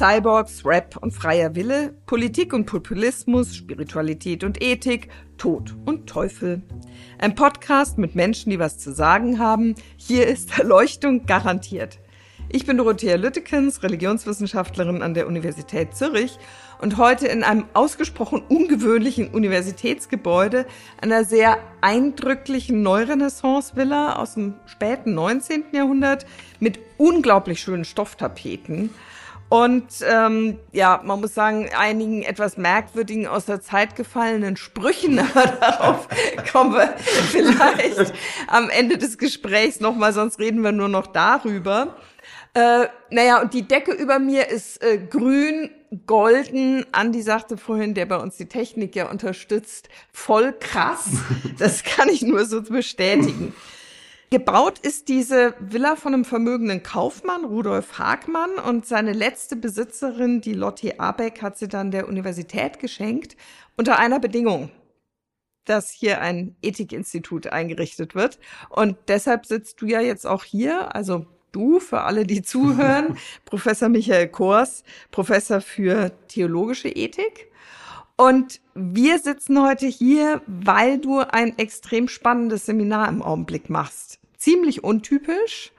Cyborgs, Rap und freier Wille, Politik und Populismus, Spiritualität und Ethik, Tod und Teufel. Ein Podcast mit Menschen, die was zu sagen haben. Hier ist Erleuchtung garantiert. Ich bin Dorothea Lüttekens, Religionswissenschaftlerin an der Universität Zürich und heute in einem ausgesprochen ungewöhnlichen Universitätsgebäude, einer sehr eindrücklichen Neurenaissance-Villa aus dem späten 19. Jahrhundert mit unglaublich schönen Stofftapeten. Und ähm, ja, man muss sagen, einigen etwas merkwürdigen aus der Zeit gefallenen Sprüchen, aber darauf kommen wir vielleicht am Ende des Gesprächs nochmal, sonst reden wir nur noch darüber. Äh, naja, und die Decke über mir ist äh, grün, golden. Andi sagte vorhin, der bei uns die Technik ja unterstützt, voll krass. Das kann ich nur so bestätigen. Gebaut ist diese Villa von einem vermögenden Kaufmann, Rudolf Hagmann, und seine letzte Besitzerin, die Lotti Abeck, hat sie dann der Universität geschenkt, unter einer Bedingung, dass hier ein Ethikinstitut eingerichtet wird. Und deshalb sitzt du ja jetzt auch hier, also du, für alle, die zuhören, Professor Michael Kors, Professor für theologische Ethik. Und wir sitzen heute hier, weil du ein extrem spannendes Seminar im Augenblick machst. Ziemlich untypisch.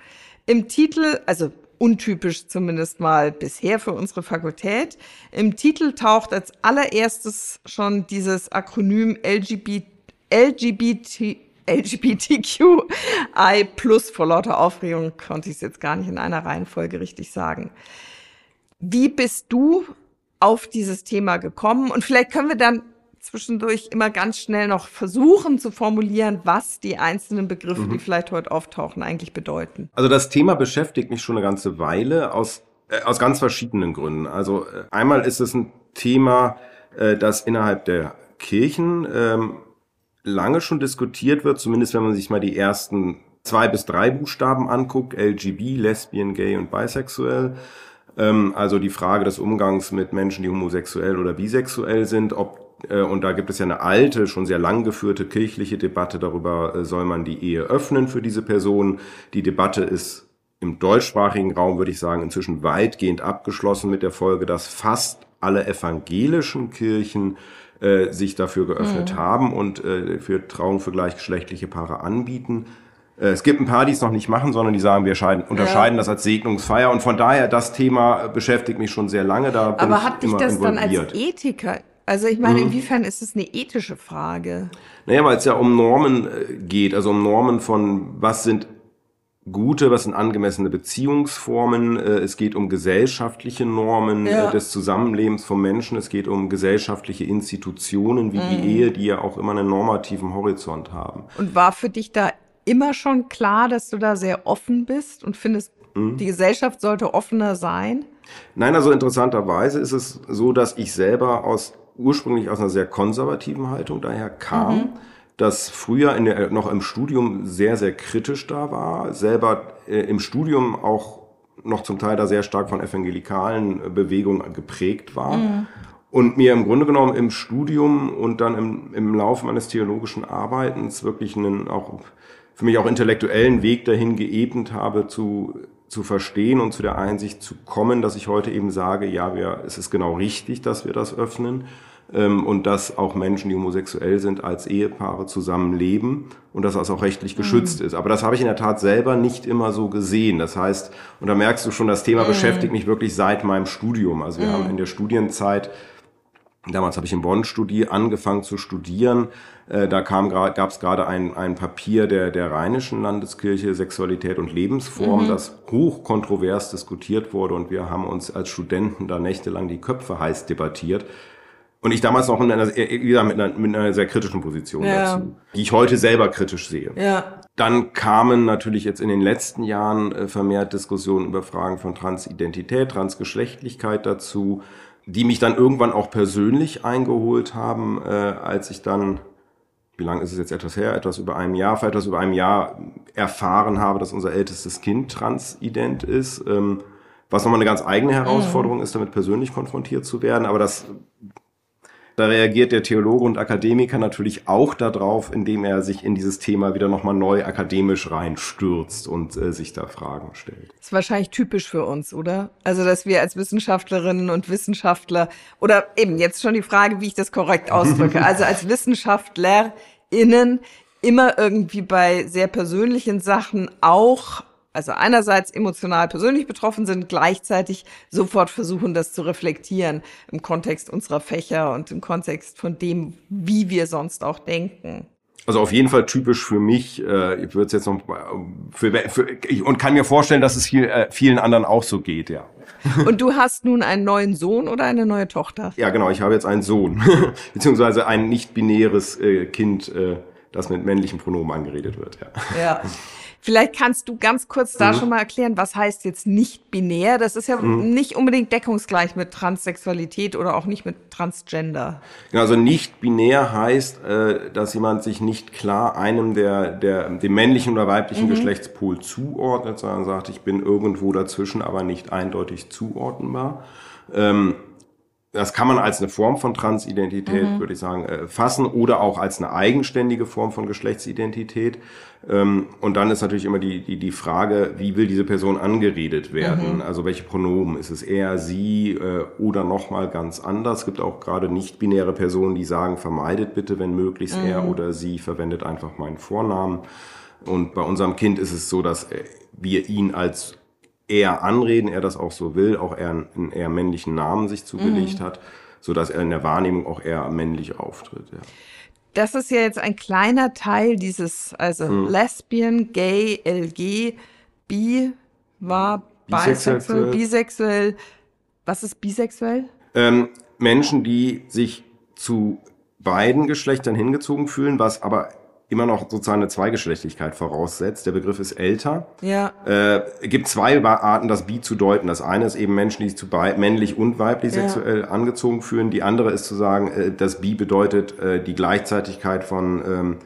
Im Titel, also untypisch zumindest mal bisher für unsere Fakultät. Im Titel taucht als allererstes schon dieses Akronym LGBT, LGBT LGBTQI plus vor lauter Aufregung konnte ich es jetzt gar nicht in einer Reihenfolge richtig sagen. Wie bist du auf dieses Thema gekommen? Und vielleicht können wir dann zwischendurch immer ganz schnell noch versuchen zu formulieren, was die einzelnen Begriffe, mhm. die vielleicht heute auftauchen, eigentlich bedeuten. Also das Thema beschäftigt mich schon eine ganze Weile aus, äh, aus ganz verschiedenen Gründen. Also äh, einmal ist es ein Thema, äh, das innerhalb der Kirchen ähm, lange schon diskutiert wird, zumindest wenn man sich mal die ersten zwei bis drei Buchstaben anguckt, LGB, Lesbian, Gay und Bisexuell. Ähm, also die Frage des Umgangs mit Menschen, die homosexuell oder bisexuell sind, ob äh, und da gibt es ja eine alte, schon sehr lang geführte kirchliche Debatte darüber, äh, soll man die Ehe öffnen für diese Personen. Die Debatte ist im deutschsprachigen Raum, würde ich sagen, inzwischen weitgehend abgeschlossen mit der Folge, dass fast alle evangelischen Kirchen äh, sich dafür geöffnet mhm. haben und äh, für Trauung für gleichgeschlechtliche Paare anbieten. Äh, es gibt ein paar, die es noch nicht machen, sondern die sagen, wir scheiden, unterscheiden ja. das als Segnungsfeier. Und von daher, das Thema beschäftigt mich schon sehr lange. Da bin Aber hat dich das dann als Ethiker also ich meine, mhm. inwiefern ist es eine ethische Frage? Naja, weil es ja um Normen äh, geht, also um Normen von, was sind gute, was sind angemessene Beziehungsformen. Äh, es geht um gesellschaftliche Normen ja. des Zusammenlebens von Menschen. Es geht um gesellschaftliche Institutionen wie mhm. die Ehe, die ja auch immer einen normativen Horizont haben. Und war für dich da immer schon klar, dass du da sehr offen bist und findest, mhm. die Gesellschaft sollte offener sein? Nein, also interessanterweise ist es so, dass ich selber aus ursprünglich aus einer sehr konservativen Haltung daher kam. Mhm das früher in der, noch im Studium sehr, sehr kritisch da war, selber äh, im Studium auch noch zum Teil da sehr stark von evangelikalen Bewegungen geprägt war. Mhm. Und mir im Grunde genommen im Studium und dann im, im Laufe meines theologischen Arbeitens wirklich einen auch für mich auch intellektuellen Weg dahin geebnet habe, zu, zu verstehen und zu der Einsicht zu kommen, dass ich heute eben sage, ja, wir, es ist genau richtig, dass wir das öffnen ähm, und dass auch Menschen, die homosexuell sind, als Ehepaare zusammenleben und dass das auch rechtlich geschützt mhm. ist. Aber das habe ich in der Tat selber nicht immer so gesehen. Das heißt, und da merkst du schon, das Thema mhm. beschäftigt mich wirklich seit meinem Studium. Also wir mhm. haben in der Studienzeit Damals habe ich in Bonn studi angefangen zu studieren. Äh, da kam gab es gerade ein, ein Papier der, der Rheinischen Landeskirche Sexualität und Lebensform, mhm. das hoch kontrovers diskutiert wurde und wir haben uns als Studenten da nächtelang die Köpfe heiß debattiert. Und ich damals noch in einer, wie gesagt, mit einer, mit einer sehr kritischen Position ja. dazu, die ich heute selber kritisch sehe. Ja. Dann kamen natürlich jetzt in den letzten Jahren äh, vermehrt Diskussionen über Fragen von Transidentität, Transgeschlechtlichkeit dazu, die mich dann irgendwann auch persönlich eingeholt haben, äh, als ich dann, wie lange ist es jetzt etwas her, etwas über einem Jahr, vor etwas über einem Jahr erfahren habe, dass unser ältestes Kind transident ist. Ähm, was nochmal eine ganz eigene Herausforderung mhm. ist, damit persönlich konfrontiert zu werden. Aber das Da reagiert der Theologe und Akademiker natürlich auch darauf, indem er sich in dieses Thema wieder nochmal neu akademisch reinstürzt und äh, sich da Fragen stellt. Das ist wahrscheinlich typisch für uns, oder? Also, dass wir als Wissenschaftlerinnen und Wissenschaftler oder eben jetzt schon die Frage, wie ich das korrekt ausdrücke, also als WissenschaftlerInnen immer irgendwie bei sehr persönlichen Sachen auch also einerseits emotional persönlich betroffen sind, gleichzeitig sofort versuchen, das zu reflektieren im Kontext unserer Fächer und im Kontext von dem, wie wir sonst auch denken. Also auf jeden Fall typisch für mich. Äh, ich würde es jetzt noch für, für ich, und kann mir vorstellen, dass es viel, äh, vielen anderen auch so geht, ja. Und du hast nun einen neuen Sohn oder eine neue Tochter? Ja, genau. Ich habe jetzt einen Sohn beziehungsweise ein nicht binäres äh, Kind, äh, das mit männlichen Pronomen angeredet wird. Ja. ja. Vielleicht kannst du ganz kurz da mhm. schon mal erklären, was heißt jetzt nicht binär? Das ist ja mhm. nicht unbedingt deckungsgleich mit Transsexualität oder auch nicht mit Transgender. Also nicht binär heißt, äh, dass jemand sich nicht klar einem der, der dem männlichen oder weiblichen mhm. Geschlechtspol zuordnet, sondern sagt, ich bin irgendwo dazwischen, aber nicht eindeutig zuordnenbar. Ähm, das kann man als eine Form von Transidentität, mhm. würde ich sagen, äh, fassen oder auch als eine eigenständige Form von Geschlechtsidentität. Ähm, und dann ist natürlich immer die, die, die Frage, wie will diese Person angeredet werden? Mhm. Also welche Pronomen? Ist es er, sie äh, oder nochmal ganz anders? Es gibt auch gerade nicht-binäre Personen, die sagen, vermeidet bitte, wenn möglichst mhm. er oder sie, verwendet einfach meinen Vornamen. Und bei unserem Kind ist es so, dass äh, wir ihn als eher anreden, er das auch so will, auch eher einen eher männlichen Namen sich zugelegt mhm. hat, so dass er in der Wahrnehmung auch eher männlich auftritt. Ja. Das ist ja jetzt ein kleiner Teil dieses, also mhm. Lesbian, Gay, LG, Bi war bisexuell, bisexuell. Was ist bisexuell? Ähm, Menschen, die sich zu beiden Geschlechtern hingezogen fühlen, was aber immer noch sozusagen eine Zweigeschlechtlichkeit voraussetzt. Der Begriff ist älter. Ja. Äh, gibt zwei Arten, das Bi zu deuten. Das eine ist eben Menschen, die sich zu männlich und weiblich ja. sexuell angezogen fühlen. Die andere ist zu sagen, äh, das Bi bedeutet äh, die Gleichzeitigkeit von ähm,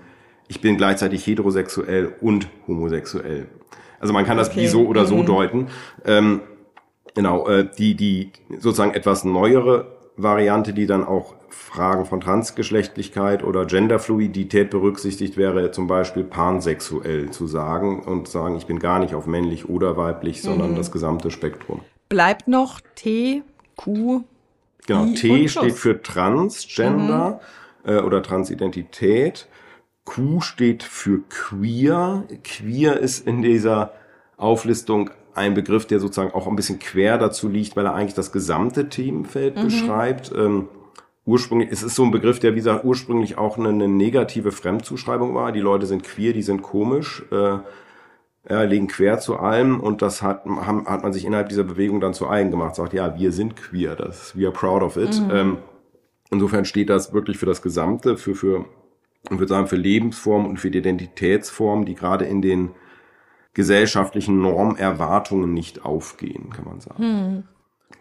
ich bin gleichzeitig heterosexuell und homosexuell. Also man kann das okay. Bi so oder so mhm. deuten. Ähm, genau, äh, die, die sozusagen etwas neuere Variante, die dann auch Fragen von Transgeschlechtlichkeit oder Genderfluidität berücksichtigt, wäre zum Beispiel pansexuell zu sagen und sagen, ich bin gar nicht auf männlich oder weiblich, sondern mhm. das gesamte Spektrum. Bleibt noch T, Q. Genau, I T steht für Transgender mhm. äh, oder Transidentität. Q steht für Queer. Queer ist in dieser Auflistung ein Begriff, der sozusagen auch ein bisschen quer dazu liegt, weil er eigentlich das gesamte Themenfeld mhm. beschreibt. Ähm, ursprünglich, es ist so ein Begriff, der wie gesagt ursprünglich auch eine, eine negative Fremdzuschreibung war. Die Leute sind queer, die sind komisch, äh, ja, legen quer zu allem und das hat, haben, hat man sich innerhalb dieser Bewegung dann zu eigen gemacht. Sagt, ja, wir sind queer, das, we are proud of it. Mhm. Ähm, insofern steht das wirklich für das Gesamte, für, für, ich würde sagen, für Lebensformen und für die Identitätsformen, die gerade in den gesellschaftlichen Normerwartungen nicht aufgehen, kann man sagen. Hm.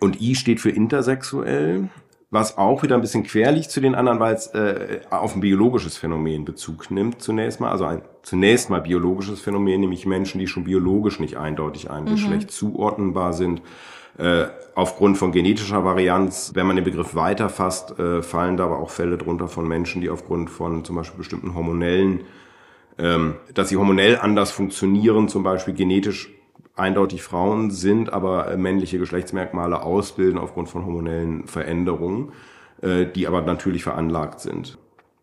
Und I steht für intersexuell, was auch wieder ein bisschen quer liegt zu den anderen, weil es äh, auf ein biologisches Phänomen Bezug nimmt zunächst mal. Also ein zunächst mal biologisches Phänomen, nämlich Menschen, die schon biologisch nicht eindeutig einem mhm. Geschlecht zuordnenbar sind. Äh, aufgrund von genetischer Varianz, wenn man den Begriff weiterfasst, äh, fallen da aber auch Fälle drunter von Menschen, die aufgrund von zum Beispiel bestimmten hormonellen ähm, dass sie hormonell anders funktionieren, zum Beispiel genetisch eindeutig Frauen sind, aber äh, männliche Geschlechtsmerkmale ausbilden aufgrund von hormonellen Veränderungen, äh, die aber natürlich veranlagt sind.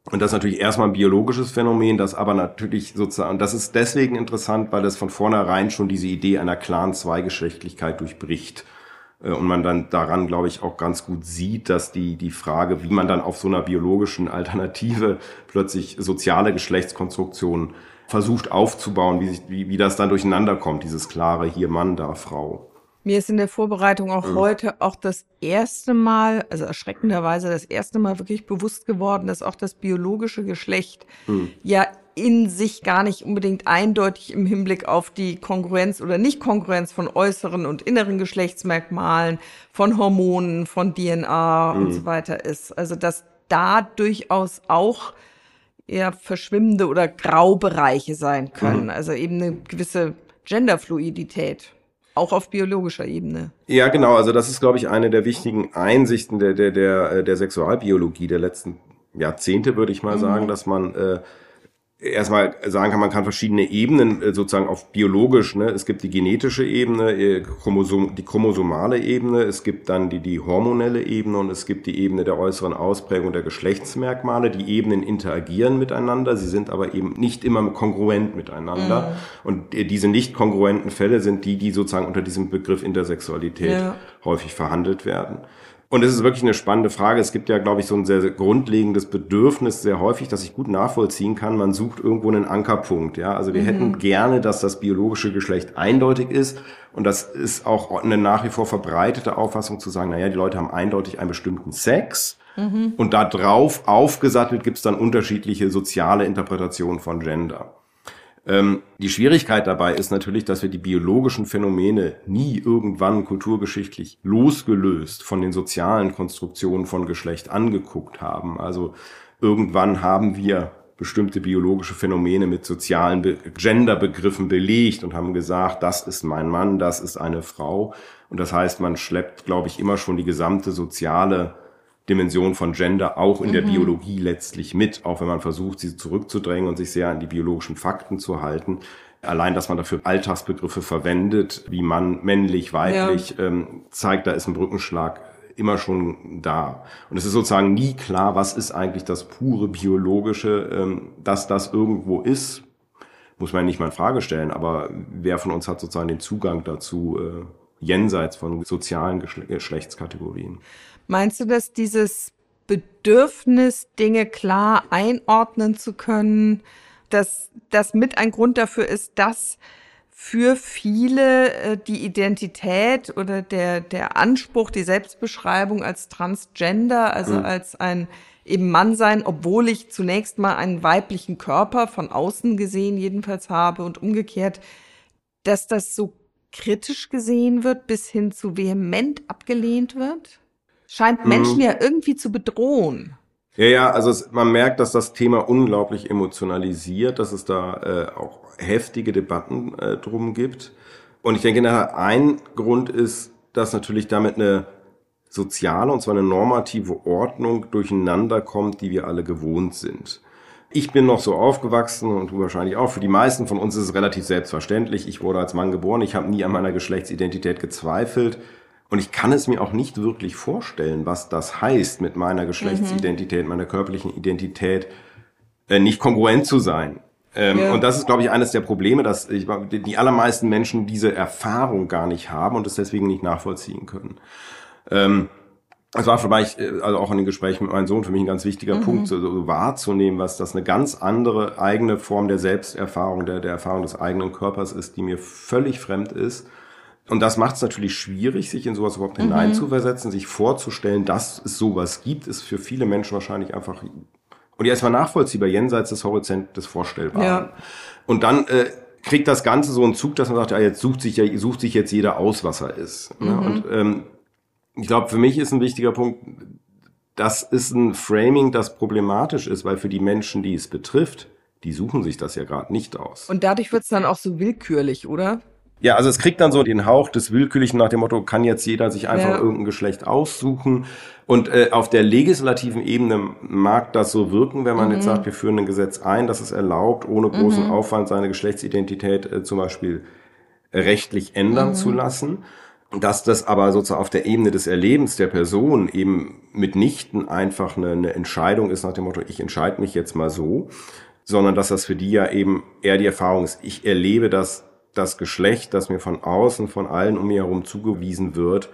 Und das ist natürlich erstmal ein biologisches Phänomen, das aber natürlich sozusagen, das ist deswegen interessant, weil es von vornherein schon diese Idee einer klaren Zweigeschlechtlichkeit durchbricht. Äh, und man dann daran, glaube ich, auch ganz gut sieht, dass die, die Frage, wie man dann auf so einer biologischen Alternative plötzlich soziale Geschlechtskonstruktionen versucht aufzubauen, wie, sich, wie, wie das dann durcheinander kommt, dieses klare hier Mann, da Frau. Mir ist in der Vorbereitung auch mhm. heute auch das erste Mal, also erschreckenderweise das erste Mal wirklich bewusst geworden, dass auch das biologische Geschlecht mhm. ja in sich gar nicht unbedingt eindeutig im Hinblick auf die Kongruenz oder Nicht-Kongruenz von äußeren und inneren Geschlechtsmerkmalen, von Hormonen, von DNA mhm. und so weiter ist. Also dass da durchaus auch eher verschwimmende oder Graubereiche sein können. Mhm. Also eben eine gewisse Genderfluidität. Auch auf biologischer Ebene. Ja, genau. Also das ist, glaube ich, eine der wichtigen Einsichten der, der, der, der Sexualbiologie der letzten Jahrzehnte, würde ich mal mhm. sagen, dass man äh, erstmal sagen kann, man kann verschiedene Ebenen äh, sozusagen auf biologisch, ne? es gibt die genetische Ebene, äh, Chromosom, die chromosomale Ebene, es gibt dann die, die hormonelle Ebene und es gibt die Ebene der äußeren Ausprägung der Geschlechtsmerkmale. Die Ebenen interagieren miteinander, sie sind aber eben nicht immer kongruent miteinander. Mhm. Und äh, diese nicht kongruenten Fälle sind die, die sozusagen unter diesem Begriff Intersexualität ja. häufig verhandelt werden. Und es ist wirklich eine spannende Frage. Es gibt ja, glaube ich, so ein sehr, sehr, grundlegendes Bedürfnis sehr häufig, dass ich gut nachvollziehen kann. Man sucht irgendwo einen Ankerpunkt. Ja, also wir mhm. hätten gerne, dass das biologische Geschlecht eindeutig ist. Und das ist auch eine nach wie vor verbreitete Auffassung zu sagen, naja, die Leute haben eindeutig einen bestimmten Sex. Mhm. Und da drauf aufgesattelt gibt es dann unterschiedliche soziale Interpretationen von Gender. Ähm, die Schwierigkeit dabei ist natürlich, dass wir die biologischen Phänomene nie irgendwann kulturgeschichtlich losgelöst von den sozialen Konstruktionen von Geschlecht angeguckt haben. Also irgendwann haben wir bestimmte biologische Phänomene mit sozialen Be Genderbegriffen belegt und haben gesagt, das ist mein Mann, das ist eine Frau. Und das heißt, man schleppt, glaube ich, immer schon die gesamte soziale Dimension von Gender auch in mhm. der Biologie letztlich mit, auch wenn man versucht, sie zurückzudrängen und sich sehr an die biologischen Fakten zu halten. Allein, dass man dafür Alltagsbegriffe verwendet, wie Mann, männlich, weiblich, ja. ähm, zeigt, da ist ein Brückenschlag immer schon da. Und es ist sozusagen nie klar, was ist eigentlich das pure biologische, ähm, dass das irgendwo ist, muss man nicht mal in Frage stellen. Aber wer von uns hat sozusagen den Zugang dazu äh, jenseits von sozialen Geschlechtskategorien? Meinst du, dass dieses Bedürfnis, Dinge klar einordnen zu können, dass das mit ein Grund dafür ist, dass für viele äh, die Identität oder der, der Anspruch, die Selbstbeschreibung als Transgender, also mhm. als ein eben Mann sein, obwohl ich zunächst mal einen weiblichen Körper von außen gesehen jedenfalls habe und umgekehrt, dass das so kritisch gesehen wird bis hin zu vehement abgelehnt wird? Scheint Menschen mhm. ja irgendwie zu bedrohen. Ja, ja, also es, man merkt, dass das Thema unglaublich emotionalisiert, dass es da äh, auch heftige Debatten äh, drum gibt. Und ich denke, nachher ein Grund ist, dass natürlich damit eine soziale und zwar eine normative Ordnung durcheinander kommt, die wir alle gewohnt sind. Ich bin noch so aufgewachsen und du wahrscheinlich auch. Für die meisten von uns ist es relativ selbstverständlich. Ich wurde als Mann geboren. Ich habe nie an meiner Geschlechtsidentität gezweifelt. Und ich kann es mir auch nicht wirklich vorstellen, was das heißt, mit meiner Geschlechtsidentität, mhm. meiner körperlichen Identität äh, nicht kongruent zu sein. Ähm, ja. Und das ist, glaube ich, eines der Probleme, dass ich, die allermeisten Menschen diese Erfahrung gar nicht haben und es deswegen nicht nachvollziehen können. Ähm, das war für mich, äh, also auch in den Gesprächen mit meinem Sohn, für mich ein ganz wichtiger mhm. Punkt, so, so wahrzunehmen, was das eine ganz andere eigene Form der Selbsterfahrung, der, der Erfahrung des eigenen Körpers ist, die mir völlig fremd ist und das macht es natürlich schwierig, sich in sowas überhaupt mhm. hineinzuversetzen, sich vorzustellen, dass es sowas gibt, ist für viele Menschen wahrscheinlich einfach und erstmal nachvollziehbar jenseits des Horizont des Vorstellbaren. Ja. Und dann äh, kriegt das Ganze so einen Zug, dass man sagt, ja, jetzt sucht sich ja sucht sich jetzt jeder aus, was er ist. Ne? Mhm. Und ähm, ich glaube, für mich ist ein wichtiger Punkt, das ist ein Framing, das problematisch ist, weil für die Menschen, die es betrifft, die suchen sich das ja gerade nicht aus. Und dadurch wird es dann auch so willkürlich, oder? Ja, also es kriegt dann so den Hauch des Willkürlichen nach dem Motto, kann jetzt jeder sich einfach ja. irgendein Geschlecht aussuchen. Und äh, auf der legislativen Ebene mag das so wirken, wenn man mhm. jetzt sagt, wir führen ein Gesetz ein, das es erlaubt, ohne großen mhm. Aufwand seine Geschlechtsidentität äh, zum Beispiel rechtlich ändern mhm. zu lassen. Dass das aber sozusagen auf der Ebene des Erlebens der Person eben mitnichten einfach eine, eine Entscheidung ist nach dem Motto, ich entscheide mich jetzt mal so, sondern dass das für die ja eben eher die Erfahrung ist, ich erlebe das das Geschlecht, das mir von außen, von allen um mich herum zugewiesen wird,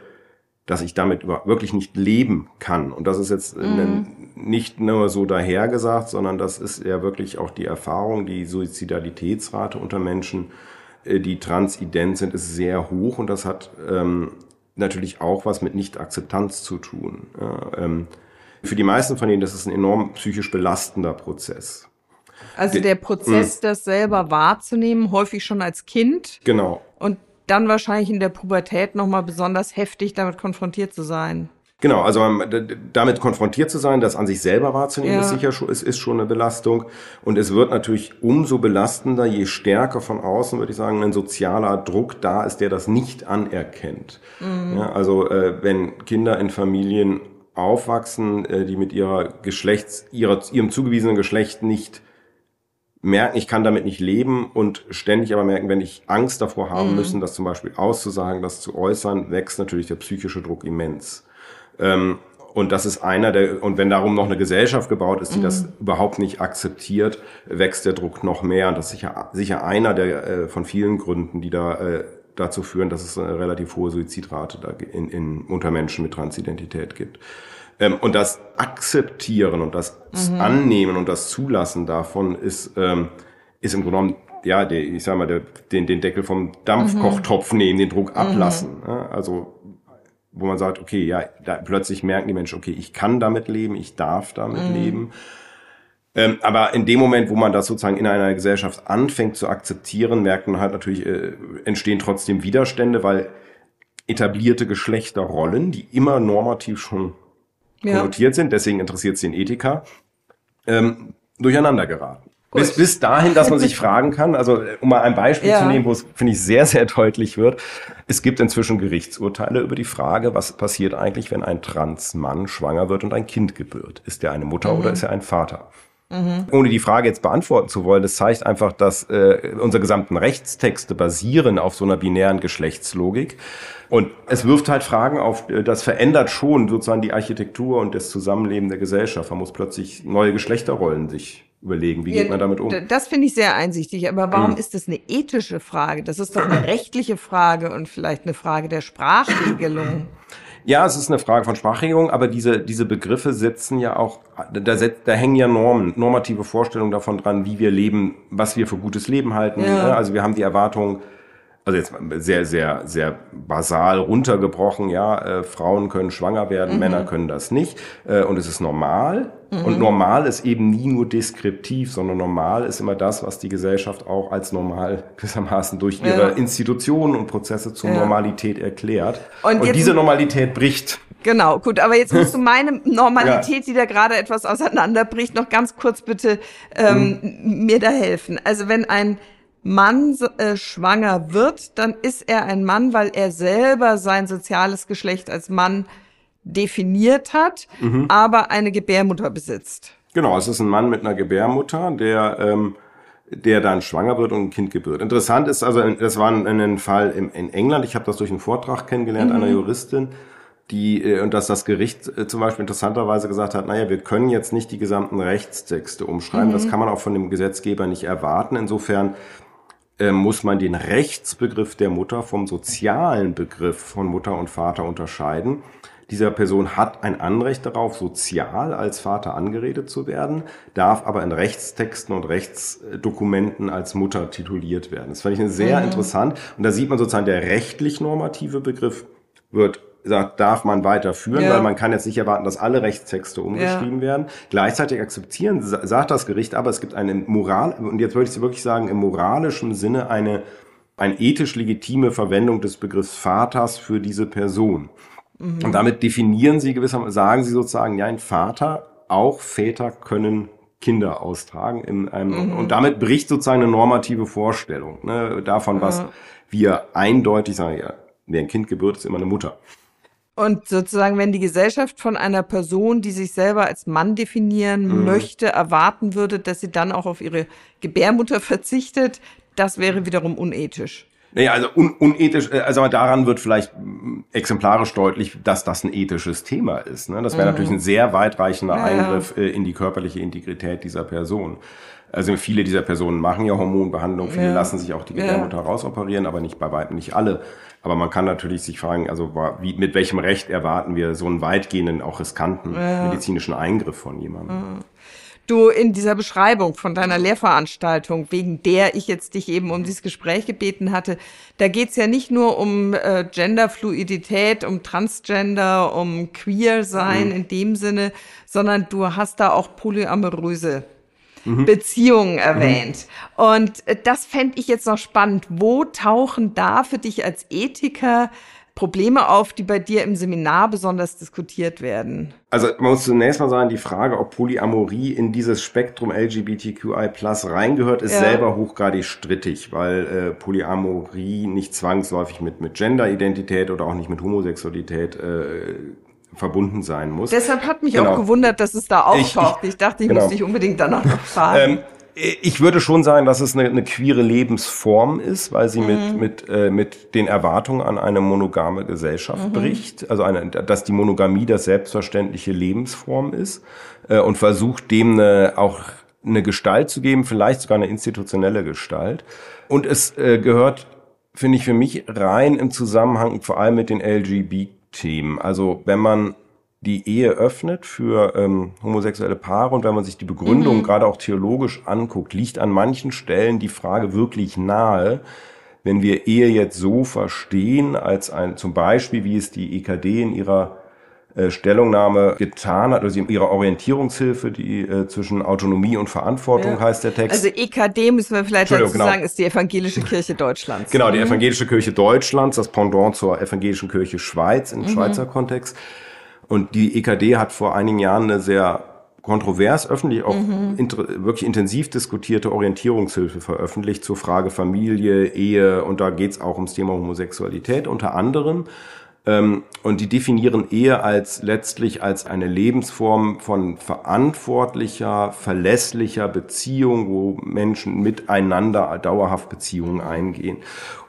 dass ich damit wirklich nicht leben kann. Und das ist jetzt mhm. nicht nur so dahergesagt, sondern das ist ja wirklich auch die Erfahrung, die Suizidalitätsrate unter Menschen, äh, die transident sind, ist sehr hoch und das hat ähm, natürlich auch was mit Nicht-Akzeptanz zu tun. Ja, ähm, für die meisten von ihnen, das ist ein enorm psychisch belastender Prozess. Also der Prozess, das selber wahrzunehmen, häufig schon als Kind. Genau. Und dann wahrscheinlich in der Pubertät nochmal besonders heftig damit konfrontiert zu sein. Genau, also damit konfrontiert zu sein, das an sich selber wahrzunehmen, ja. ist sicher schon, ist, ist schon eine Belastung. Und es wird natürlich umso belastender, je stärker von außen, würde ich sagen, ein sozialer Druck da ist, der das nicht anerkennt. Mhm. Ja, also äh, wenn Kinder in Familien aufwachsen, äh, die mit ihrer Geschlechts, ihrer, ihrem zugewiesenen Geschlecht nicht merken, ich kann damit nicht leben und ständig aber merken, wenn ich Angst davor haben mhm. müssen, das zum Beispiel auszusagen, das zu äußern, wächst natürlich der psychische Druck immens. Ähm, und das ist einer der, und wenn darum noch eine Gesellschaft gebaut ist, die mhm. das überhaupt nicht akzeptiert, wächst der Druck noch mehr. Und das ist sicher, sicher einer der, äh, von vielen Gründen, die da äh, dazu führen, dass es eine relativ hohe Suizidrate da in, in, unter Menschen mit Transidentität gibt. Ähm, und das Akzeptieren und das mhm. Annehmen und das Zulassen davon ist, ähm, ist im Grunde genommen ja, der, ich sag mal, der, den, den Deckel vom Dampfkochtopf mhm. nehmen, den Druck mhm. ablassen. Mhm. Ja, also wo man sagt, okay, ja, da plötzlich merken die Menschen, okay, ich kann damit leben, ich darf damit mhm. leben. Ähm, aber in dem Moment, wo man das sozusagen in einer Gesellschaft anfängt zu akzeptieren, merkt man halt natürlich, äh, entstehen trotzdem Widerstände, weil etablierte Geschlechterrollen, die immer normativ schon ja. konnotiert sind, deswegen interessiert es den Ethiker, ähm, durcheinander geraten. Bis, bis dahin, dass man sich fragen kann, also um mal ein Beispiel ja. zu nehmen, wo es, finde ich, sehr, sehr deutlich wird. Es gibt inzwischen Gerichtsurteile über die Frage, was passiert eigentlich, wenn ein Transmann schwanger wird und ein Kind gebührt. Ist er eine Mutter mhm. oder ist er ein Vater? Mhm. Ohne die Frage jetzt beantworten zu wollen, das zeigt einfach, dass äh, unsere gesamten Rechtstexte basieren auf so einer binären Geschlechtslogik. Und es wirft halt Fragen auf, äh, das verändert schon sozusagen die Architektur und das Zusammenleben der Gesellschaft. Man muss plötzlich neue Geschlechterrollen sich überlegen, wie ja, geht man damit um? Das finde ich sehr einsichtig, aber warum mhm. ist das eine ethische Frage? Das ist doch eine rechtliche Frage und vielleicht eine Frage der Sprachregelung. Ja, es ist eine Frage von Sprachregelung, aber diese, diese Begriffe setzen ja auch, da, da hängen ja Normen, normative Vorstellungen davon dran, wie wir leben, was wir für gutes Leben halten. Ja. Also wir haben die Erwartung, also jetzt sehr, sehr, sehr basal runtergebrochen, ja, äh, Frauen können schwanger werden, mhm. Männer können das nicht. Äh, und es ist normal. Mhm. Und normal ist eben nie nur deskriptiv, sondern normal ist immer das, was die Gesellschaft auch als normal gewissermaßen durch ihre ja. Institutionen und Prozesse zur ja. Normalität erklärt. Und, und diese Normalität bricht. Genau, gut, aber jetzt musst du meine Normalität, ja. die da gerade etwas auseinanderbricht, noch ganz kurz bitte ähm, mhm. mir da helfen. Also wenn ein Mann äh, schwanger wird, dann ist er ein Mann, weil er selber sein soziales Geschlecht als Mann definiert hat, mhm. aber eine Gebärmutter besitzt. Genau, es ist ein Mann mit einer Gebärmutter, der ähm, der dann schwanger wird und ein Kind gebührt. Interessant ist also, das war ein, ein Fall in, in England. Ich habe das durch einen Vortrag kennengelernt mhm. einer Juristin, die äh, und dass das Gericht äh, zum Beispiel interessanterweise gesagt hat, naja, wir können jetzt nicht die gesamten Rechtstexte umschreiben. Mhm. Das kann man auch von dem Gesetzgeber nicht erwarten. Insofern äh, muss man den Rechtsbegriff der Mutter vom sozialen Begriff von Mutter und Vater unterscheiden. Dieser Person hat ein Anrecht darauf, sozial als Vater angeredet zu werden, darf aber in Rechtstexten und Rechtsdokumenten als Mutter tituliert werden. Das fand ich sehr mhm. interessant. Und da sieht man sozusagen, der rechtlich normative Begriff wird sagt, darf man weiterführen, ja. weil man kann jetzt nicht erwarten, dass alle Rechtstexte umgeschrieben ja. werden. Gleichzeitig akzeptieren, sagt das Gericht, aber es gibt eine Moral, und jetzt würde ich wirklich sagen, im moralischen Sinne eine, eine ethisch legitime Verwendung des Begriffs Vaters für diese Person. Mhm. Und damit definieren sie gewissermaßen, sagen sie sozusagen, ja, ein Vater, auch Väter können Kinder austragen in einem, mhm. und damit bricht sozusagen eine normative Vorstellung ne, davon, was ja. wir eindeutig sagen, ja, wer ein Kind gebührt, ist immer eine Mutter. Und sozusagen, wenn die Gesellschaft von einer Person, die sich selber als Mann definieren mhm. möchte, erwarten würde, dass sie dann auch auf ihre Gebärmutter verzichtet, das wäre wiederum unethisch. Naja, also un unethisch, äh, also daran wird vielleicht mm, exemplarisch deutlich, dass das ein ethisches Thema ist. Ne? Das wäre mhm. natürlich ein sehr weitreichender ja, Eingriff äh, in die körperliche Integrität dieser Person. Also viele dieser Personen machen ja Hormonbehandlung, viele ja. lassen sich auch die Gebärmutter ja. rausoperieren, aber nicht bei weitem nicht alle. Aber man kann natürlich sich fragen, also wie, mit welchem Recht erwarten wir so einen weitgehenden, auch riskanten medizinischen Eingriff von jemandem? Du in dieser Beschreibung von deiner Lehrveranstaltung, wegen der ich jetzt dich eben um dieses Gespräch gebeten hatte, da geht's ja nicht nur um äh, Genderfluidität, um Transgender, um Queer sein mhm. in dem Sinne, sondern du hast da auch polyamoröse mhm. Beziehungen erwähnt. Mhm. Und äh, das fände ich jetzt noch spannend. Wo tauchen da für dich als Ethiker Probleme auf, die bei dir im Seminar besonders diskutiert werden? Also man muss zunächst mal sagen, die Frage, ob Polyamorie in dieses Spektrum LGBTQI plus reingehört, ist ja. selber hochgradig strittig, weil äh, Polyamorie nicht zwangsläufig mit, mit Genderidentität oder auch nicht mit Homosexualität äh, verbunden sein muss. Deshalb hat mich genau. auch gewundert, dass es da auftaucht. Ich, ich, ich dachte, ich genau. muss dich unbedingt danach noch fragen. Ähm, ich würde schon sagen, dass es eine, eine queere Lebensform ist, weil sie mhm. mit, mit, äh, mit den Erwartungen an eine monogame Gesellschaft mhm. bricht. Also eine, dass die Monogamie das selbstverständliche Lebensform ist äh, und versucht dem eine, auch eine Gestalt zu geben, vielleicht sogar eine institutionelle Gestalt. Und es äh, gehört, finde ich, für mich rein im Zusammenhang vor allem mit den LGBT-Themen. Also wenn man die Ehe öffnet für ähm, homosexuelle Paare und wenn man sich die Begründung mhm. gerade auch theologisch anguckt, liegt an manchen Stellen die Frage wirklich nahe, wenn wir Ehe jetzt so verstehen, als ein, zum Beispiel, wie es die EKD in ihrer äh, Stellungnahme getan hat, also in ihrer Orientierungshilfe, die äh, zwischen Autonomie und Verantwortung ja. heißt der Text. Also EKD müssen wir vielleicht dazu genau. sagen, ist die Evangelische Kirche Deutschlands. Genau, die mhm. Evangelische Kirche Deutschlands, das Pendant zur Evangelischen Kirche Schweiz im mhm. Schweizer Kontext. Und die EKD hat vor einigen Jahren eine sehr kontrovers öffentlich auch mhm. wirklich intensiv diskutierte Orientierungshilfe veröffentlicht zur Frage Familie, Ehe und da geht's auch ums Thema Homosexualität unter anderem. Ähm, und die definieren Ehe als letztlich als eine Lebensform von verantwortlicher, verlässlicher Beziehung, wo Menschen miteinander dauerhaft Beziehungen eingehen.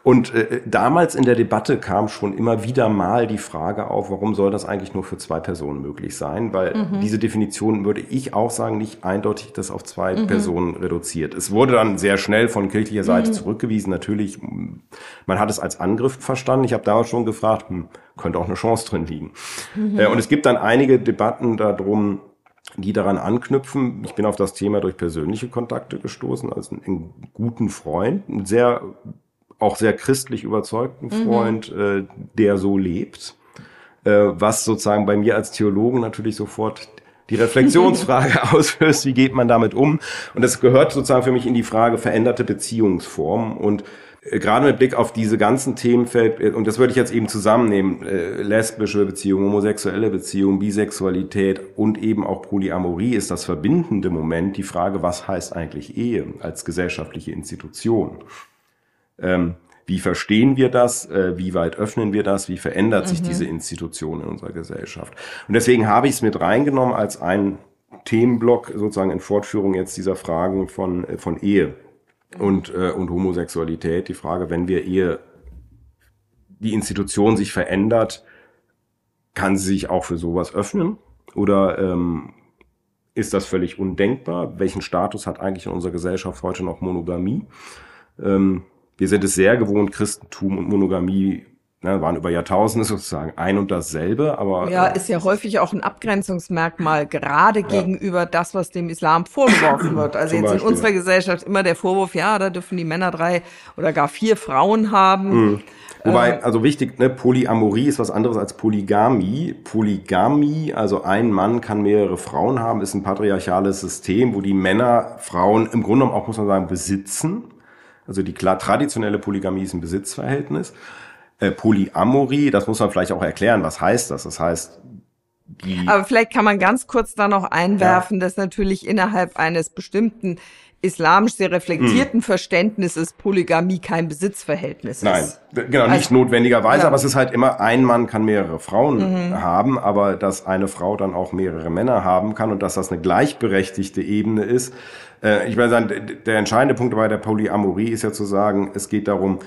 Und äh, damals in der Debatte kam schon immer wieder mal die Frage auf, warum soll das eigentlich nur für zwei Personen möglich sein? Weil mhm. diese Definition, würde ich auch sagen, nicht eindeutig das auf zwei mhm. Personen reduziert. Es wurde dann sehr schnell von kirchlicher Seite mhm. zurückgewiesen. Natürlich, man hat es als Angriff verstanden. Ich habe damals schon gefragt, hm, könnte auch eine Chance drin liegen. Mhm. Äh, und es gibt dann einige Debatten darum, die daran anknüpfen. Ich bin auf das Thema durch persönliche Kontakte gestoßen, als einen, guten Freund, einen sehr auch sehr christlich überzeugten mhm. Freund, mhm. äh, der so lebt. Äh, was sozusagen bei mir als Theologen natürlich sofort die Reflexionsfrage auslöst, wie geht man damit um? Und das gehört sozusagen für mich in die Frage veränderte Beziehungsformen und äh, gerade mit Blick auf diese ganzen Themenfeld, äh, und das würde ich jetzt eben zusammennehmen, äh, lesbische Beziehungen, homosexuelle Beziehungen, Bisexualität und eben auch Polyamorie ist das verbindende Moment die Frage, was heißt eigentlich Ehe als gesellschaftliche Institution? Ähm, wie verstehen wir das? Äh, wie weit öffnen wir das? Wie verändert mhm. sich diese Institution in unserer Gesellschaft? Und deswegen habe ich es mit reingenommen als einen Themenblock sozusagen in Fortführung jetzt dieser Fragen von, äh, von Ehe und, äh, und Homosexualität. Die Frage, wenn wir Ehe, die Institution sich verändert, kann sie sich auch für sowas öffnen? Oder ähm, ist das völlig undenkbar? Welchen Status hat eigentlich in unserer Gesellschaft heute noch Monogamie? Ähm, wir sind es sehr gewohnt, Christentum und Monogamie ne, waren über Jahrtausende sozusagen ein und dasselbe, aber. Ja, äh, ist ja häufig auch ein Abgrenzungsmerkmal, gerade ja. gegenüber das, was dem Islam vorgeworfen wird. Also jetzt Beispiel. in unserer Gesellschaft immer der Vorwurf, ja, da dürfen die Männer drei oder gar vier Frauen haben. Mhm. Wobei, äh, also wichtig, ne, Polyamorie ist was anderes als Polygamie. Polygamie, also ein Mann kann mehrere Frauen haben, ist ein patriarchales System, wo die Männer Frauen im Grunde genommen auch, muss man sagen, besitzen. Also die klar traditionelle Polygamie ist ein Besitzverhältnis. Äh, Polyamorie, das muss man vielleicht auch erklären. Was heißt das? Das heißt, die Aber vielleicht kann man ganz kurz da noch einwerfen, ja. dass natürlich innerhalb eines bestimmten islamisch sehr reflektierten hm. Verständnisses Polygamie kein Besitzverhältnis Nein, ist. genau, also, nicht notwendigerweise, ja. aber es ist halt immer, ein Mann kann mehrere Frauen mhm. haben, aber dass eine Frau dann auch mehrere Männer haben kann und dass das eine gleichberechtigte Ebene ist, äh, ich würde sagen, der entscheidende Punkt bei der Polyamorie ist ja zu sagen, es geht darum,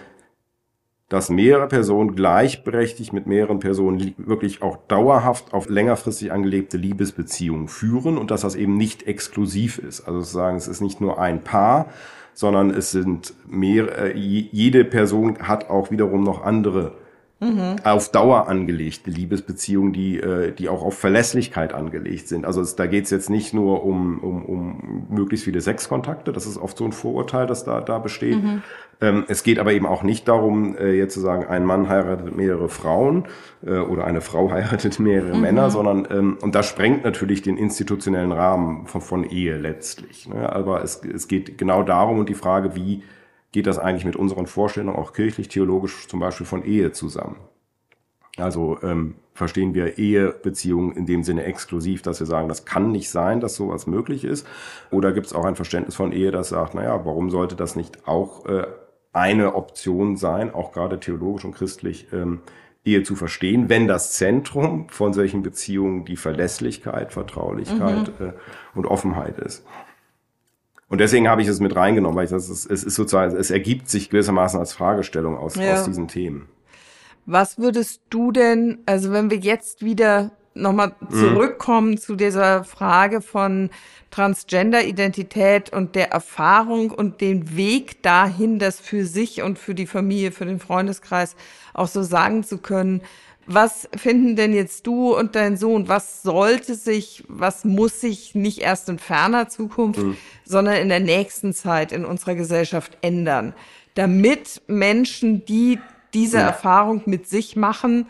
dass mehrere Personen gleichberechtigt mit mehreren Personen wirklich auch dauerhaft auf längerfristig angelebte Liebesbeziehungen führen und dass das eben nicht exklusiv ist. Also sagen, es ist nicht nur ein Paar, sondern es sind mehr, äh, jede Person hat auch wiederum noch andere mhm. auf Dauer angelegte Liebesbeziehungen, die, äh, die auch auf Verlässlichkeit angelegt sind. Also es, da geht es jetzt nicht nur um, um, um möglichst viele Sexkontakte, das ist oft so ein Vorurteil, das da, da besteht. Mhm. Ähm, es geht aber eben auch nicht darum, äh, jetzt zu sagen, ein Mann heiratet mehrere Frauen äh, oder eine Frau heiratet mehrere mhm. Männer, sondern, ähm, und das sprengt natürlich den institutionellen Rahmen von, von Ehe letztlich. Ne? Aber es, es geht genau darum und die Frage, wie geht das eigentlich mit unseren Vorstellungen, auch kirchlich, theologisch zum Beispiel von Ehe zusammen? Also ähm, verstehen wir Ehebeziehungen in dem Sinne exklusiv, dass wir sagen, das kann nicht sein, dass sowas möglich ist? Oder gibt es auch ein Verständnis von Ehe, das sagt, naja, warum sollte das nicht auch äh, eine Option sein, auch gerade theologisch und christlich, ähm, Ehe zu verstehen, wenn das Zentrum von solchen Beziehungen die Verlässlichkeit, Vertraulichkeit mhm. äh, und Offenheit ist. Und deswegen habe ich es mit reingenommen, weil ich das ist, es ist sozusagen, es ergibt sich gewissermaßen als Fragestellung aus, ja. aus diesen Themen. Was würdest du denn, also wenn wir jetzt wieder nochmal mhm. zurückkommen mhm. zu dieser Frage von Transgender-Identität und der Erfahrung und den Weg dahin, das für sich und für die Familie, für den Freundeskreis auch so sagen zu können. Was finden denn jetzt du und dein Sohn? Was sollte sich, was muss sich nicht erst in ferner Zukunft, mhm. sondern in der nächsten Zeit in unserer Gesellschaft ändern, damit Menschen, die diese ja. Erfahrung mit sich machen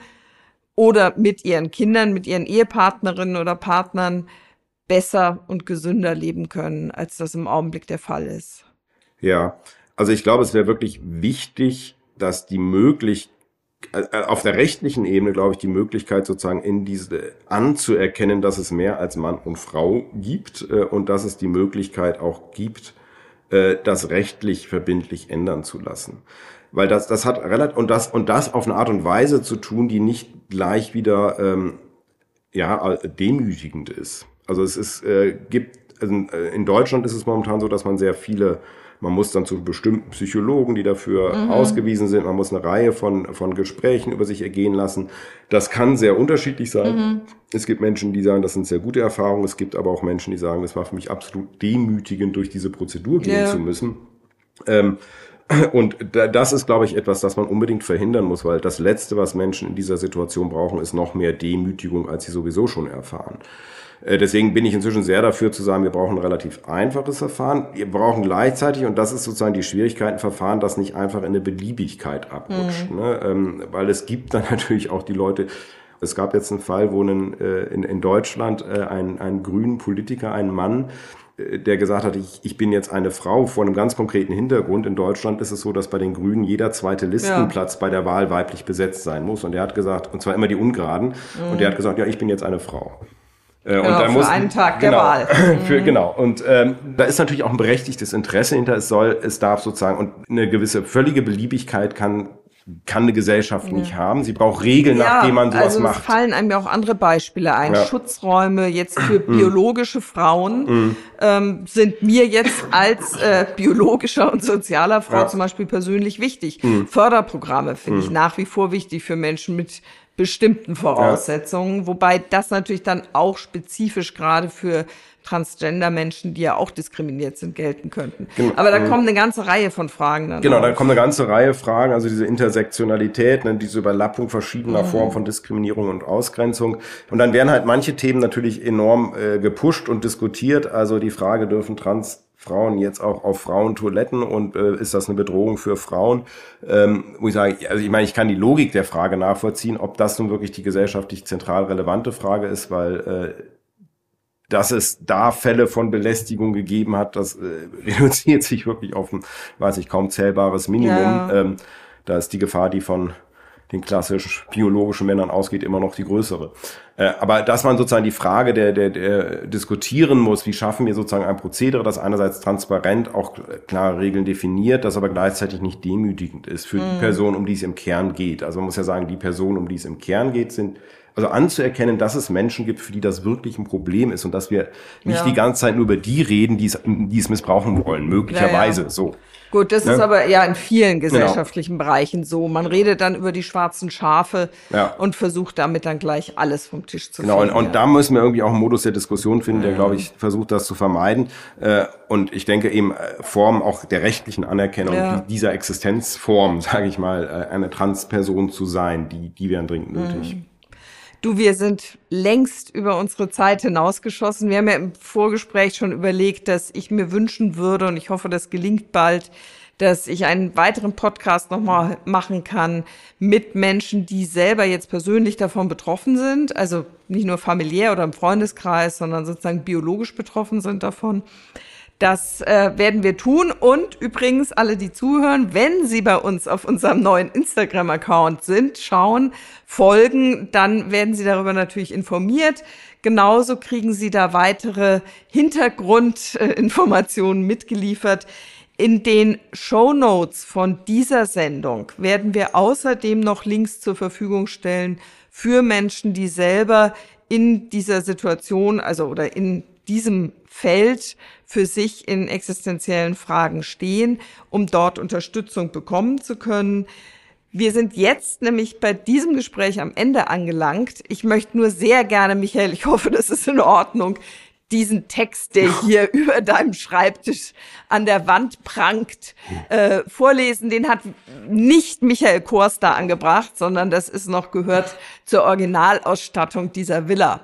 oder mit ihren Kindern, mit ihren Ehepartnerinnen oder Partnern besser und gesünder leben können, als das im Augenblick der Fall ist. Ja, also ich glaube, es wäre wirklich wichtig, dass die Möglichkeit, auf der rechtlichen Ebene, glaube ich, die Möglichkeit sozusagen in diese anzuerkennen, dass es mehr als Mann und Frau gibt äh, und dass es die Möglichkeit auch gibt, äh, das rechtlich verbindlich ändern zu lassen weil das, das hat relativ, und das, und das auf eine Art und Weise zu tun, die nicht gleich wieder, ähm, ja, demütigend ist. Also es ist, äh, gibt, also in Deutschland ist es momentan so, dass man sehr viele man muss dann zu bestimmten Psychologen, die dafür mhm. ausgewiesen sind. Man muss eine Reihe von, von Gesprächen über sich ergehen lassen. Das kann sehr unterschiedlich sein. Mhm. Es gibt Menschen, die sagen, das sind sehr gute Erfahrungen. Es gibt aber auch Menschen, die sagen, es war für mich absolut demütigend, durch diese Prozedur gehen yeah. zu müssen. Ähm, und das ist, glaube ich, etwas, das man unbedingt verhindern muss, weil das Letzte, was Menschen in dieser Situation brauchen, ist noch mehr Demütigung, als sie sowieso schon erfahren. Äh, deswegen bin ich inzwischen sehr dafür zu sagen, wir brauchen ein relativ einfaches Verfahren. Wir brauchen gleichzeitig, und das ist sozusagen die Schwierigkeit, ein Verfahren, das nicht einfach in eine Beliebigkeit abrutscht. Mhm. Ne? Ähm, weil es gibt dann natürlich auch die Leute, es gab jetzt einen Fall, wo einen, äh, in, in Deutschland äh, ein, ein grünen Politiker, ein Mann, der gesagt hat, ich, ich bin jetzt eine Frau vor einem ganz konkreten Hintergrund. In Deutschland ist es so, dass bei den Grünen jeder zweite Listenplatz ja. bei der Wahl weiblich besetzt sein muss. Und er hat gesagt, und zwar immer die Ungeraden, mhm. und er hat gesagt, ja, ich bin jetzt eine Frau. Äh, genau, und da für muss, einen Tag der genau, Wahl. Für, mhm. Genau. Und ähm, da ist natürlich auch ein berechtigtes Interesse hinter. Es soll, es darf sozusagen und eine gewisse völlige Beliebigkeit kann kann eine Gesellschaft ja. nicht haben. Sie braucht Regeln, ja, nach denen man sowas also macht. Es fallen einem ja auch andere Beispiele ein. Ja. Schutzräume jetzt für mm. biologische Frauen mm. ähm, sind mir jetzt als äh, biologischer und sozialer Frau zum Beispiel persönlich wichtig. Mm. Förderprogramme finde ich nach wie vor wichtig für Menschen mit bestimmten Voraussetzungen, wobei das natürlich dann auch spezifisch gerade für Transgender-Menschen, die ja auch diskriminiert sind, gelten könnten. Genau. Aber da mhm. kommen eine ganze Reihe von Fragen dann. Genau, auf. da kommt eine ganze Reihe Fragen, also diese Intersektionalität, ne, diese Überlappung verschiedener mhm. Formen von Diskriminierung und Ausgrenzung. Und dann werden halt manche Themen natürlich enorm äh, gepusht und diskutiert. Also die Frage, dürfen Trans Frauen jetzt auch auf Frauentoiletten und äh, ist das eine Bedrohung für Frauen? Ähm, wo ich sage, also ich meine, ich kann die Logik der Frage nachvollziehen, ob das nun wirklich die gesellschaftlich zentral relevante Frage ist, weil äh, dass es da Fälle von Belästigung gegeben hat, das äh, reduziert sich wirklich auf ein, weiß ich, kaum zählbares Minimum. Ja. Ähm, da ist die Gefahr, die von den klassisch biologischen Männern ausgeht, immer noch die größere. Äh, aber dass man sozusagen die Frage der, der, der diskutieren muss, wie schaffen wir sozusagen ein Prozedere, das einerseits transparent auch klare Regeln definiert, das aber gleichzeitig nicht demütigend ist für mhm. die Person, um die es im Kern geht. Also man muss ja sagen, die Personen, um die es im Kern geht, sind also anzuerkennen, dass es Menschen gibt, für die das wirklich ein Problem ist und dass wir nicht ja. die ganze Zeit nur über die reden, die es, die es missbrauchen wollen, möglicherweise ja, ja. so. Gut, das ne? ist aber ja in vielen genau. gesellschaftlichen genau. Bereichen so. Man redet dann über die schwarzen Schafe und versucht damit dann gleich alles vom Tisch zu genau. Genau, und, und da müssen wir irgendwie auch einen Modus der Diskussion finden, der, glaube ich, versucht, das zu vermeiden. Äh, und ich denke eben äh, Form auch der rechtlichen Anerkennung dieser Existenzform, sage ich mal, äh, eine Transperson zu sein, die, die wären dringend nötig. Mhm. Du, wir sind längst über unsere Zeit hinausgeschossen. Wir haben ja im Vorgespräch schon überlegt, dass ich mir wünschen würde, und ich hoffe, das gelingt bald, dass ich einen weiteren Podcast nochmal machen kann mit Menschen, die selber jetzt persönlich davon betroffen sind. Also nicht nur familiär oder im Freundeskreis, sondern sozusagen biologisch betroffen sind davon Das äh, werden wir tun. Und übrigens, alle, die zuhören, wenn Sie bei uns auf unserem neuen Instagram-Account sind, schauen, folgen, dann werden Sie darüber natürlich informiert. Genauso kriegen Sie da weitere Hintergrundinformationen mitgeliefert. In den Show Notes von dieser Sendung werden wir außerdem noch Links zur Verfügung stellen für Menschen, die selber in dieser Situation, also oder in diesem Feld für sich in existenziellen Fragen stehen, um dort Unterstützung bekommen zu können. Wir sind jetzt nämlich bei diesem Gespräch am Ende angelangt. Ich möchte nur sehr gerne, Michael, ich hoffe, das ist in Ordnung, diesen Text, der hier über deinem Schreibtisch an der Wand prangt, äh, vorlesen. Den hat nicht Michael Kors da angebracht, sondern das ist noch gehört zur Originalausstattung dieser Villa.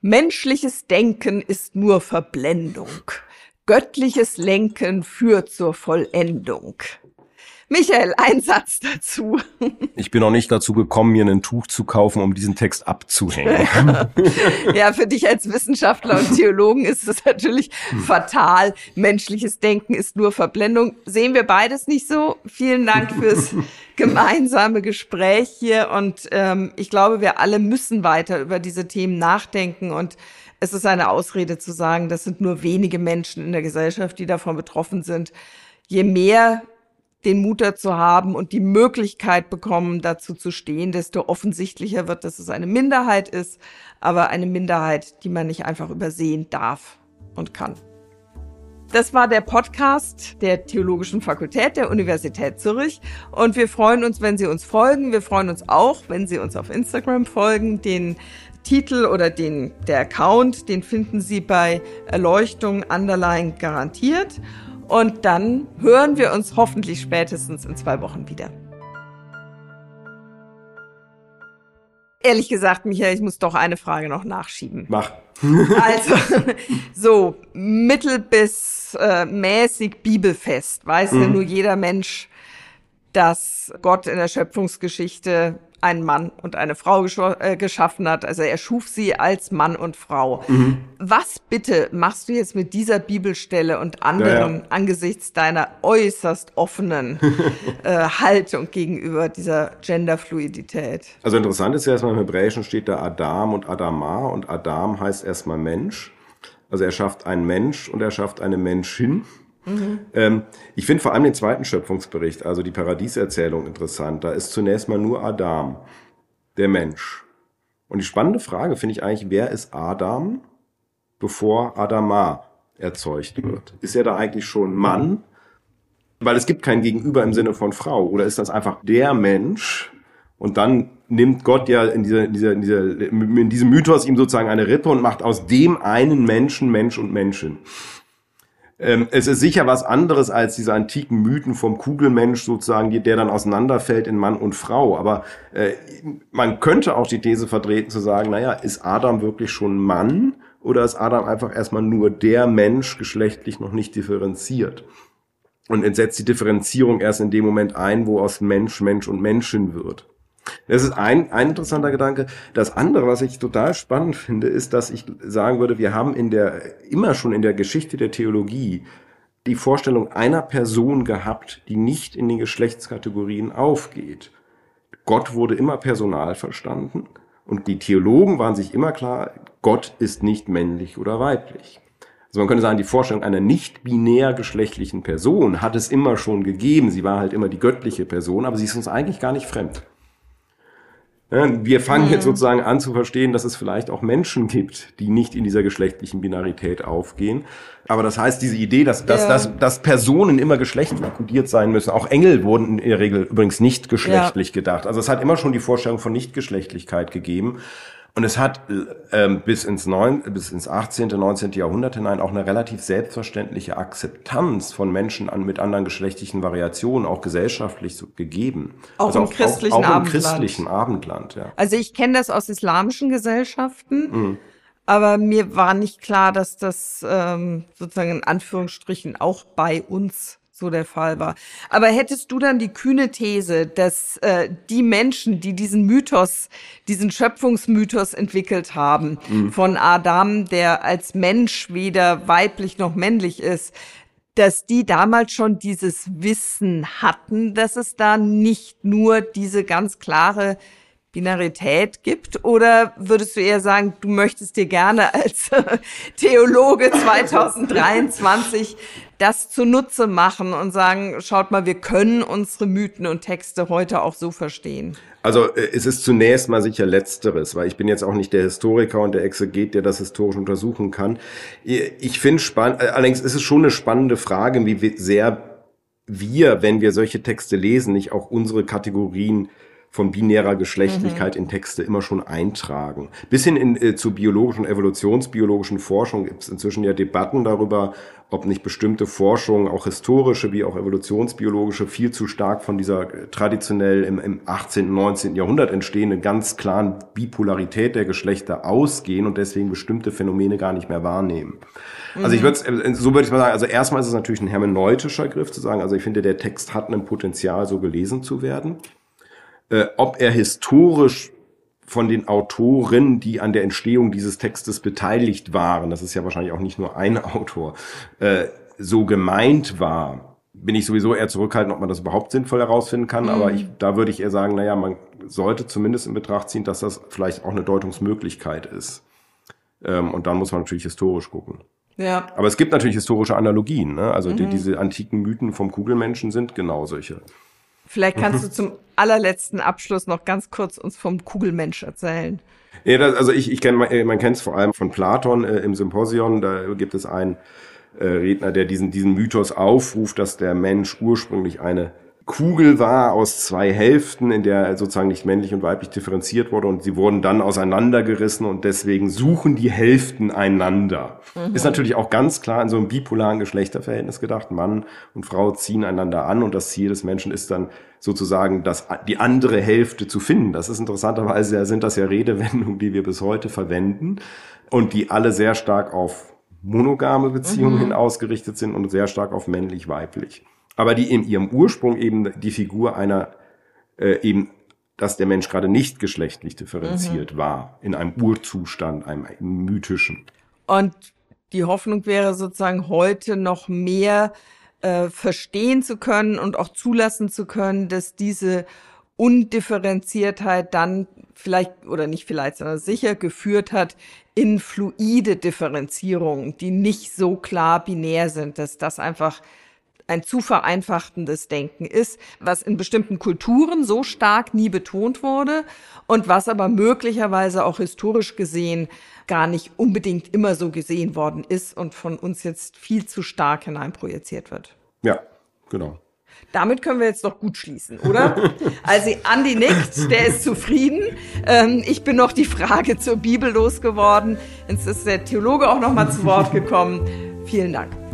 Menschliches Denken ist nur Verblendung. Göttliches Lenken führt zur Vollendung. Michael, ein Satz dazu. Ich bin noch nicht dazu gekommen, mir ein Tuch zu kaufen, um diesen Text abzuhängen. ja, für dich als Wissenschaftler und Theologen ist es natürlich fatal. Menschliches Denken ist nur Verblendung. Sehen wir beides nicht so. Vielen Dank fürs gemeinsame Gespräch hier. Und ähm, ich glaube, wir alle müssen weiter über diese Themen nachdenken und es ist eine Ausrede zu sagen, das sind nur wenige Menschen in der Gesellschaft, die davon betroffen sind. Je mehr den Mut dazu haben und die Möglichkeit bekommen, dazu zu stehen, desto offensichtlicher wird, dass es eine Minderheit ist, aber eine Minderheit, die man nicht einfach übersehen darf und kann. Das war der Podcast der Theologischen Fakultät der Universität Zürich und wir freuen uns, wenn Sie uns folgen. Wir freuen uns auch, wenn Sie uns auf Instagram folgen. Den Titel oder den, der Account, den finden Sie bei Erleuchtung Underline garantiert. Und dann hören wir uns hoffentlich spätestens in zwei Wochen wieder. Ehrlich gesagt, Michael, ich muss doch eine Frage noch nachschieben. Mach. Also, so mittel bis äh, mäßig bibelfest weiß mhm. ja nur jeder Mensch, dass Gott in der Schöpfungsgeschichte einen Mann und eine Frau äh, geschaffen hat. Also er schuf sie als Mann und Frau. Mhm. Was bitte machst du jetzt mit dieser Bibelstelle und anderen ja, ja. angesichts deiner äußerst offenen äh, Haltung gegenüber dieser Genderfluidität? Also interessant ist ja erstmal im Hebräischen steht da Adam und Adama und Adam heißt erstmal Mensch. Also er schafft einen Mensch und er schafft eine Menschin. Mhm. Ähm, ich finde vor allem den zweiten Schöpfungsbericht, also die Paradieserzählung, interessant. Da ist zunächst mal nur Adam, der Mensch. Und die spannende Frage finde ich eigentlich, wer ist Adam, bevor Adama erzeugt wird? Ist er da eigentlich schon Mann? Weil es gibt kein Gegenüber im Sinne von Frau. Oder ist das einfach der Mensch? Und dann nimmt Gott ja in, dieser, in, dieser, in, dieser, in diesem Mythos ihm sozusagen eine Rippe und macht aus dem einen Menschen Mensch und Menschen. Ähm, es ist sicher was anderes als diese antiken Mythen vom Kugelmensch sozusagen, der dann auseinanderfällt in Mann und Frau. Aber äh, man könnte auch die These vertreten zu sagen, naja, ist Adam wirklich schon Mann oder ist Adam einfach erstmal nur der Mensch, geschlechtlich noch nicht differenziert? Und entsetzt die Differenzierung erst in dem Moment ein, wo aus Mensch Mensch und Menschen wird. Das ist ein, ein interessanter Gedanke. Das andere, was ich total spannend finde, ist, dass ich sagen würde, wir haben in der, immer schon in der Geschichte der Theologie die Vorstellung einer Person gehabt, die nicht in den Geschlechtskategorien aufgeht. Gott wurde immer personal verstanden und die Theologen waren sich immer klar, Gott ist nicht männlich oder weiblich. Also man könnte sagen, die Vorstellung einer nicht binär geschlechtlichen Person hat es immer schon gegeben. Sie war halt immer die göttliche Person, aber sie ist uns eigentlich gar nicht fremd. Wir fangen mhm. jetzt sozusagen an zu verstehen, dass es vielleicht auch Menschen gibt, die nicht in dieser geschlechtlichen Binarität aufgehen. Aber das heißt, diese Idee, dass, dass, ja. dass, dass Personen immer geschlechtlich kodiert sein müssen, auch Engel wurden in der Regel übrigens nicht geschlechtlich ja. gedacht. Also es hat immer schon die Vorstellung von Nichtgeschlechtlichkeit gegeben. Und es hat ähm, bis, ins neun, bis ins 18., 19. Jahrhundert hinein auch eine relativ selbstverständliche Akzeptanz von Menschen an, mit anderen geschlechtlichen Variationen, auch gesellschaftlich so, gegeben. Auch also im auch, christlichen auch, auch Abendland. Im christlichen Abendland ja. Also ich kenne das aus islamischen Gesellschaften. Mhm. Aber mir war nicht klar, dass das ähm, sozusagen in Anführungsstrichen auch bei uns so der Fall war. Aber hättest du dann die kühne These, dass äh, die Menschen, die diesen Mythos, diesen Schöpfungsmythos entwickelt haben, mhm. von Adam, der als Mensch weder weiblich noch männlich ist, dass die damals schon dieses Wissen hatten, dass es da nicht nur diese ganz klare Binarität gibt? Oder würdest du eher sagen, du möchtest dir gerne als Theologe 2023 das zunutze machen und sagen, schaut mal, wir können unsere Mythen und Texte heute auch so verstehen? Also äh, es ist zunächst mal sicher letzteres, weil ich bin jetzt auch nicht der Historiker und der Exeget, der das historisch untersuchen kann. Ich finde spannend, äh, allerdings ist es schon eine spannende Frage, wie sehr wir, wenn wir solche Texte lesen, nicht auch unsere Kategorien von binärer Geschlechtlichkeit mhm. in Texte immer schon eintragen. Bis hin in, äh, zu biologischen, evolutionsbiologischen Forschung gibt es inzwischen ja Debatten darüber, ob nicht bestimmte Forschung, auch historische wie auch evolutionsbiologische, viel zu stark von dieser äh, traditionell im, im 18., 19. Jahrhundert entstehenden ganz klaren Bipolarität der Geschlechter ausgehen und deswegen bestimmte Phänomene gar nicht mehr wahrnehmen. Mhm. Also ich mhm. würde äh, so würde ich mal sagen, also erstmal ist es natürlich ein hermeneutischer Griff zu sagen, also ich finde, der Text hat ein Potenzial, so gelesen zu werden äh, ob er historisch von den Autoren, die an der Entstehung dieses Textes beteiligt waren, das ist ja wahrscheinlich auch nicht nur ein Autor, äh, so gemeint war, bin ich sowieso eher zurückhaltend, ob man das überhaupt sinnvoll herausfinden kann. Mhm. Aber ich, da würde ich eher sagen, naja, man sollte zumindest in Betracht ziehen, dass das vielleicht auch eine Deutungsmöglichkeit ist. Ähm, und dann muss man natürlich historisch gucken. Ja. Aber es gibt natürlich historische Analogien. Ne? Also mhm. die, diese antiken Mythen vom Kugelmenschen sind genau solche. Vielleicht kannst du zum allerletzten Abschluss noch ganz kurz uns vom Kugelmensch erzählen. Ja, das, also ich, ich kenne, man, man kennt es vor allem von Platon äh, im Symposion. Da gibt es einen äh, Redner, der diesen, diesen Mythos aufruft, dass der Mensch ursprünglich eine Kugel war aus zwei Hälften, in der sozusagen nicht männlich und weiblich differenziert wurde und sie wurden dann auseinandergerissen und deswegen suchen die Hälften einander. Mhm. Ist natürlich auch ganz klar in so einem bipolaren Geschlechterverhältnis gedacht. Mann und Frau ziehen einander an und das Ziel des Menschen ist dann sozusagen das, die andere Hälfte zu finden. Das ist interessanterweise, sind das ja Redewendungen, die wir bis heute verwenden und die alle sehr stark auf monogame Beziehungen mhm. ausgerichtet sind und sehr stark auf männlich-weiblich aber die in ihrem Ursprung eben die Figur einer äh, eben dass der Mensch gerade nicht geschlechtlich differenziert mhm. war, in einem Urzustand, einem mythischen. Und die Hoffnung wäre sozusagen heute noch mehr äh, verstehen zu können und auch zulassen zu können, dass diese Undifferenziertheit dann vielleicht oder nicht vielleicht, sondern sicher geführt hat in fluide Differenzierungen, die nicht so klar binär sind, dass das einfach ein zu vereinfachtendes Denken ist, was in bestimmten Kulturen so stark nie betont wurde und was aber möglicherweise auch historisch gesehen gar nicht unbedingt immer so gesehen worden ist und von uns jetzt viel zu stark hineinprojiziert wird. Ja, genau. Damit können wir jetzt doch gut schließen, oder? Also Andi nickt, der ist zufrieden. Ähm, ich bin noch die Frage zur Bibel losgeworden. Jetzt ist der Theologe auch noch mal zu Wort gekommen. Vielen Dank.